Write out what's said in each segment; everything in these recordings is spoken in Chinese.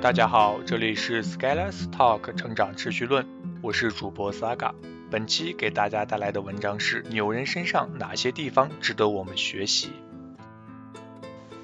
大家好，这里是 Scalers Talk 成长持续论，我是主播 Saga。本期给大家带来的文章是牛人身上哪些地方值得我们学习。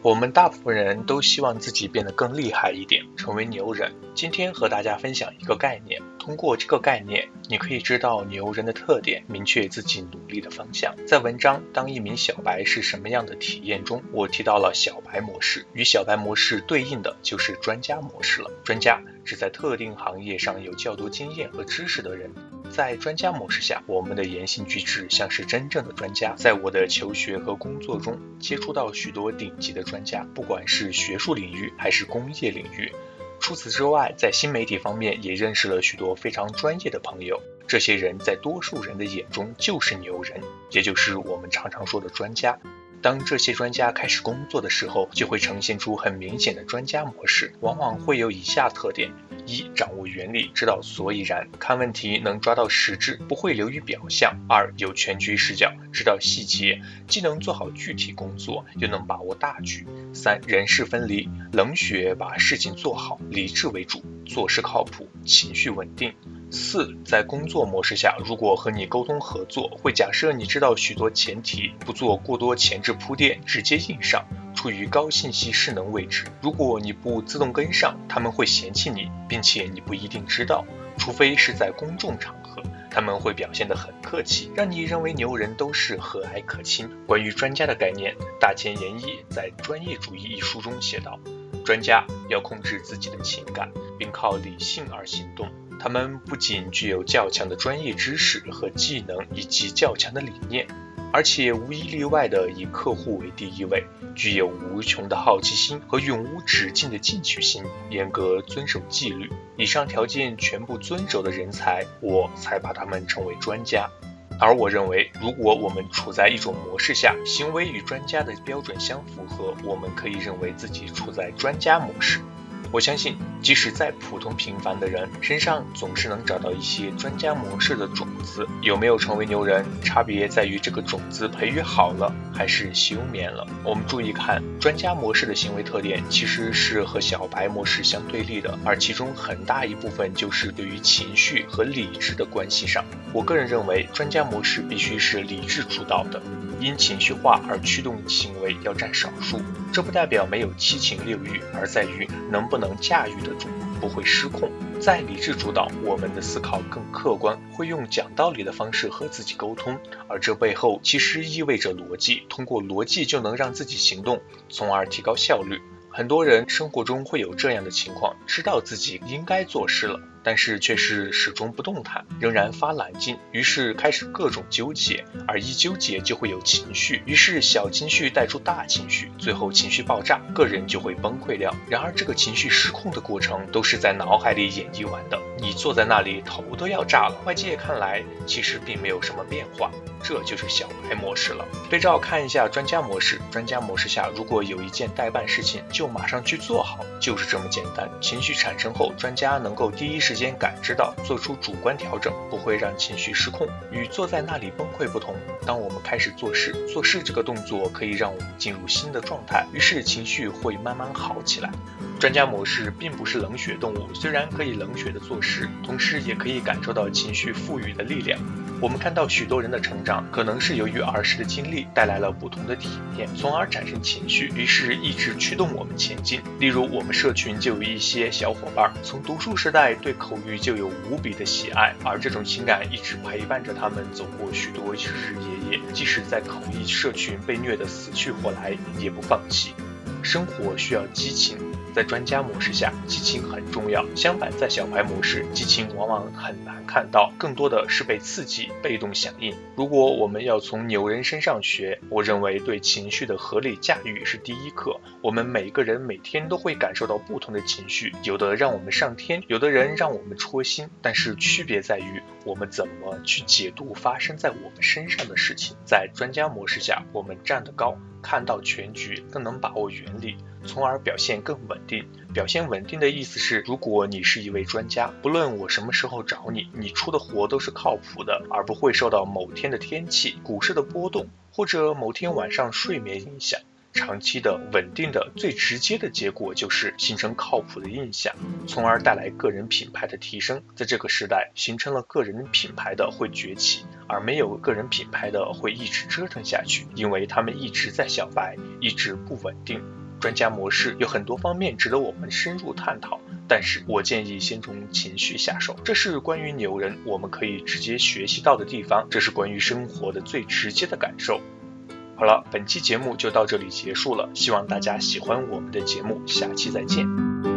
我们大部分人都希望自己变得更厉害一点，成为牛人。今天和大家分享一个概念，通过这个概念，你可以知道牛人的特点，明确自己努力的方向。在文章《当一名小白是什么样的体验》中，我提到了小白模式，与小白模式对应的就是专家模式了。专家是在特定行业上有较多经验和知识的人。在专家模式下，我们的言行举止像是真正的专家。在我的求学和工作中，接触到许多顶级的专家，不管是学术领域还是工业领域。除此之外，在新媒体方面也认识了许多非常专业的朋友。这些人在多数人的眼中就是牛人，也就是我们常常说的专家。当这些专家开始工作的时候，就会呈现出很明显的专家模式，往往会有以下特点：一、掌握原理，知道所以然，看问题能抓到实质，不会流于表象；二、有全局视角，知道细节，既能做好具体工作，又能把握大局；三、人事分离，冷血把事情做好，理智为主，做事靠谱，情绪稳定。四，在工作模式下，如果和你沟通合作，会假设你知道许多前提，不做过多前置铺垫，直接硬上，处于高信息势能位置。如果你不自动跟上，他们会嫌弃你，并且你不一定知道，除非是在公众场合，他们会表现得很客气，让你认为牛人都是和蔼可亲。关于专家的概念，大前研一在《专业主义》一书中写道，专家要控制自己的情感，并靠理性而行动。他们不仅具有较强的专业知识和技能，以及较强的理念，而且无一例外的以客户为第一位，具有无穷的好奇心和永无止境的进取心，严格遵守纪律。以上条件全部遵守的人才，我才把他们称为专家。而我认为，如果我们处在一种模式下，行为与专家的标准相符合，我们可以认为自己处在专家模式。我相信，即使再普通平凡的人身上，总是能找到一些专家模式的种子。有没有成为牛人，差别在于这个种子培育好了，还是休眠了。我们注意看，专家模式的行为特点其实是和小白模式相对立的，而其中很大一部分就是对于情绪和理智的关系上。我个人认为，专家模式必须是理智主导的。因情绪化而驱动行为要占少数，这不代表没有七情六欲，而在于能不能驾驭得住，不会失控。在理智主导，我们的思考更客观，会用讲道理的方式和自己沟通，而这背后其实意味着逻辑，通过逻辑就能让自己行动，从而提高效率。很多人生活中会有这样的情况，知道自己应该做事了。但是却是始终不动弹，仍然发懒劲，于是开始各种纠结，而一纠结就会有情绪，于是小情绪带出大情绪，最后情绪爆炸，个人就会崩溃掉。然而这个情绪失控的过程都是在脑海里演绎完的，你坐在那里头都要炸了。外界看来其实并没有什么变化，这就是小白模式了。对照看一下专家模式，专家模式下如果有一件代办事情，就马上去做好，就是这么简单。情绪产生后，专家能够第一时。时间感知到，做出主观调整，不会让情绪失控。与坐在那里崩溃不同，当我们开始做事，做事这个动作可以让我们进入新的状态，于是情绪会慢慢好起来。专家模式并不是冷血动物，虽然可以冷血的做事，同时也可以感受到情绪赋予的力量。我们看到许多人的成长，可能是由于儿时的经历带来了不同的体验，从而产生情绪，于是一直驱动我们前进。例如，我们社群就有一些小伙伴，从读书时代对口语就有无比的喜爱，而这种情感一直陪伴着他们走过许多日日夜夜，即使在口译社群被虐得死去活来，也不放弃。生活需要激情。在专家模式下，激情很重要。相反，在小白模式，激情往往很难看到，更多的是被刺激、被动响应。如果我们要从牛人身上学，我认为对情绪的合理驾驭是第一课。我们每个人每天都会感受到不同的情绪，有的让我们上天，有的人让我们戳心。但是区别在于我们怎么去解读发生在我们身上的事情。在专家模式下，我们站得高，看到全局，更能把握原理。从而表现更稳定。表现稳定的意思是，如果你是一位专家，不论我什么时候找你，你出的活都是靠谱的，而不会受到某天的天气、股市的波动或者某天晚上睡眠影响。长期的、稳定的、最直接的结果就是形成靠谱的印象，从而带来个人品牌的提升。在这个时代，形成了个人品牌的会崛起，而没有个人品牌的会一直折腾下去，因为他们一直在小白，一直不稳定。专家模式有很多方面值得我们深入探讨，但是我建议先从情绪下手。这是关于牛人我们可以直接学习到的地方，这是关于生活的最直接的感受。好了，本期节目就到这里结束了，希望大家喜欢我们的节目，下期再见。